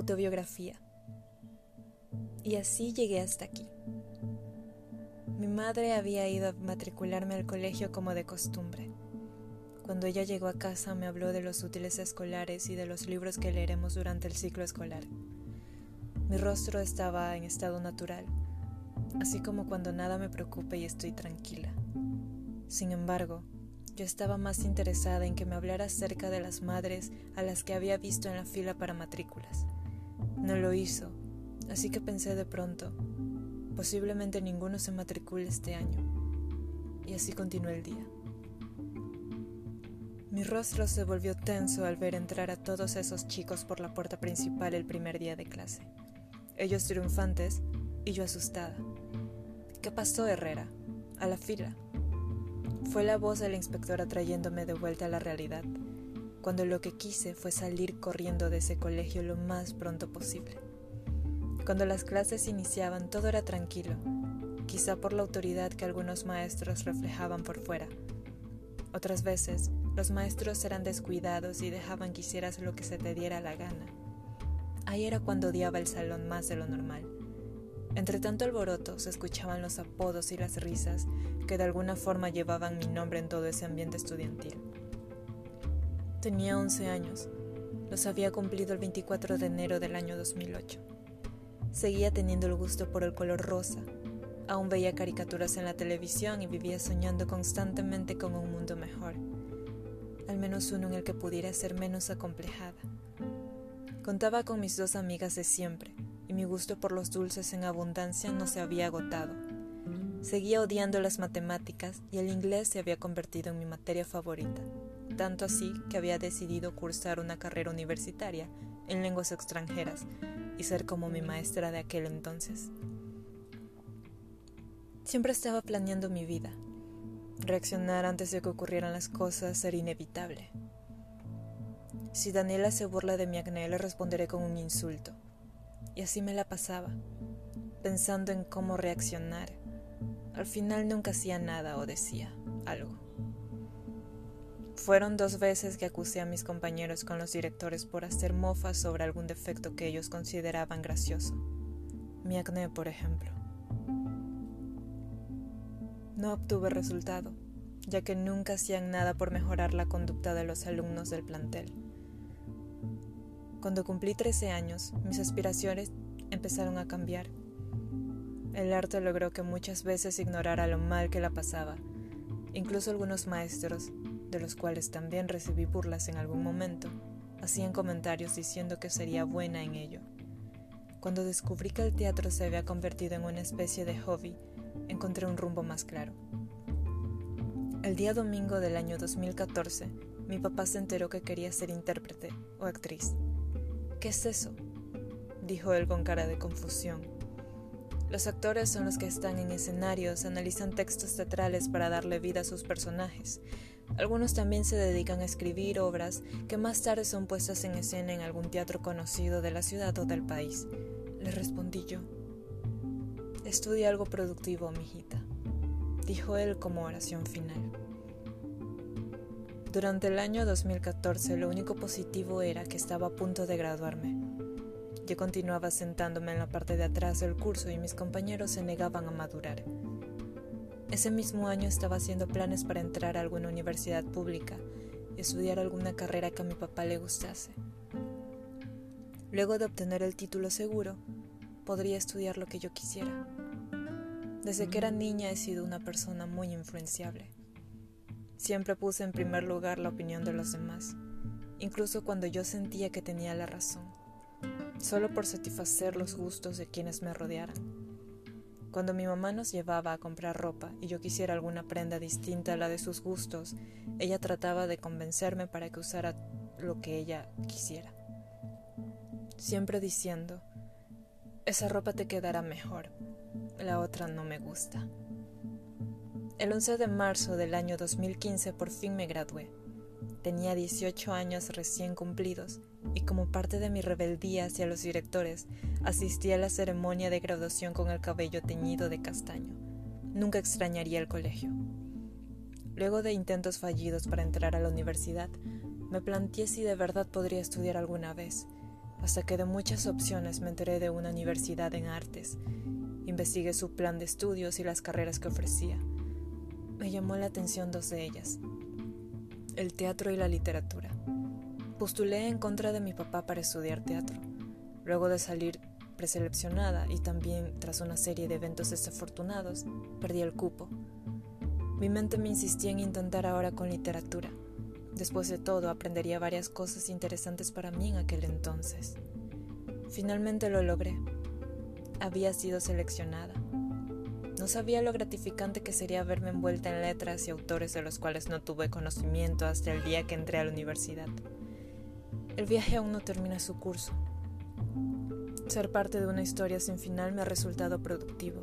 Autobiografía. Y así llegué hasta aquí. Mi madre había ido a matricularme al colegio como de costumbre. Cuando ella llegó a casa me habló de los útiles escolares y de los libros que leeremos durante el ciclo escolar. Mi rostro estaba en estado natural, así como cuando nada me preocupa y estoy tranquila. Sin embargo, yo estaba más interesada en que me hablara acerca de las madres a las que había visto en la fila para matrículas. No lo hizo, así que pensé de pronto, posiblemente ninguno se matricule este año. Y así continuó el día. Mi rostro se volvió tenso al ver entrar a todos esos chicos por la puerta principal el primer día de clase. Ellos triunfantes y yo asustada. ¿Qué pasó, Herrera? A la fila. Fue la voz del inspector atrayéndome de vuelta a la realidad, cuando lo que quise fue salir corriendo de ese colegio lo más pronto posible. Cuando las clases iniciaban todo era tranquilo, quizá por la autoridad que algunos maestros reflejaban por fuera. Otras veces los maestros eran descuidados y dejaban que hicieras lo que se te diera la gana. Ahí era cuando odiaba el salón más de lo normal. Entre tanto alboroto se escuchaban los apodos y las risas que de alguna forma llevaban mi nombre en todo ese ambiente estudiantil. Tenía 11 años. Los había cumplido el 24 de enero del año 2008. Seguía teniendo el gusto por el color rosa. Aún veía caricaturas en la televisión y vivía soñando constantemente con un mundo mejor al menos uno en el que pudiera ser menos acomplejada. Contaba con mis dos amigas de siempre, y mi gusto por los dulces en abundancia no se había agotado. Seguía odiando las matemáticas y el inglés se había convertido en mi materia favorita, tanto así que había decidido cursar una carrera universitaria en lenguas extranjeras y ser como mi maestra de aquel entonces. Siempre estaba planeando mi vida, Reaccionar antes de que ocurrieran las cosas era inevitable. Si Daniela se burla de mi acné, le responderé con un insulto. Y así me la pasaba, pensando en cómo reaccionar. Al final nunca hacía nada o decía algo. Fueron dos veces que acusé a mis compañeros con los directores por hacer mofas sobre algún defecto que ellos consideraban gracioso. Mi acné, por ejemplo. No obtuve resultado, ya que nunca hacían nada por mejorar la conducta de los alumnos del plantel. Cuando cumplí 13 años, mis aspiraciones empezaron a cambiar. El arte logró que muchas veces ignorara lo mal que la pasaba. Incluso algunos maestros, de los cuales también recibí burlas en algún momento, hacían comentarios diciendo que sería buena en ello. Cuando descubrí que el teatro se había convertido en una especie de hobby, encontré un rumbo más claro. El día domingo del año 2014, mi papá se enteró que quería ser intérprete o actriz. ¿Qué es eso? dijo él con cara de confusión. Los actores son los que están en escenarios, analizan textos teatrales para darle vida a sus personajes. Algunos también se dedican a escribir obras que más tarde son puestas en escena en algún teatro conocido de la ciudad o del país. Le respondí yo. Estudia algo productivo, mijita, dijo él como oración final. Durante el año 2014 lo único positivo era que estaba a punto de graduarme. Yo continuaba sentándome en la parte de atrás del curso y mis compañeros se negaban a madurar. Ese mismo año estaba haciendo planes para entrar a alguna universidad pública y estudiar alguna carrera que a mi papá le gustase. Luego de obtener el título seguro, podría estudiar lo que yo quisiera. Desde que era niña he sido una persona muy influenciable. Siempre puse en primer lugar la opinión de los demás, incluso cuando yo sentía que tenía la razón, solo por satisfacer los gustos de quienes me rodearan. Cuando mi mamá nos llevaba a comprar ropa y yo quisiera alguna prenda distinta a la de sus gustos, ella trataba de convencerme para que usara lo que ella quisiera. Siempre diciendo, esa ropa te quedará mejor, la otra no me gusta. El 11 de marzo del año 2015 por fin me gradué. Tenía 18 años recién cumplidos y como parte de mi rebeldía hacia los directores, asistí a la ceremonia de graduación con el cabello teñido de castaño. Nunca extrañaría el colegio. Luego de intentos fallidos para entrar a la universidad, me planteé si de verdad podría estudiar alguna vez hasta que de muchas opciones me enteré de una universidad en artes. Investigué su plan de estudios y las carreras que ofrecía. Me llamó la atención dos de ellas, el teatro y la literatura. Postulé en contra de mi papá para estudiar teatro. Luego de salir preseleccionada y también tras una serie de eventos desafortunados, perdí el cupo. Mi mente me insistía en intentar ahora con literatura. Después de todo, aprendería varias cosas interesantes para mí en aquel entonces. Finalmente lo logré. Había sido seleccionada. No sabía lo gratificante que sería verme envuelta en letras y autores de los cuales no tuve conocimiento hasta el día que entré a la universidad. El viaje aún no termina su curso. Ser parte de una historia sin final me ha resultado productivo.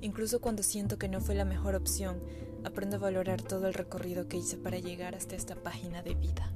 Incluso cuando siento que no fue la mejor opción, aprendo a valorar todo el recorrido que hice para llegar hasta esta página de vida.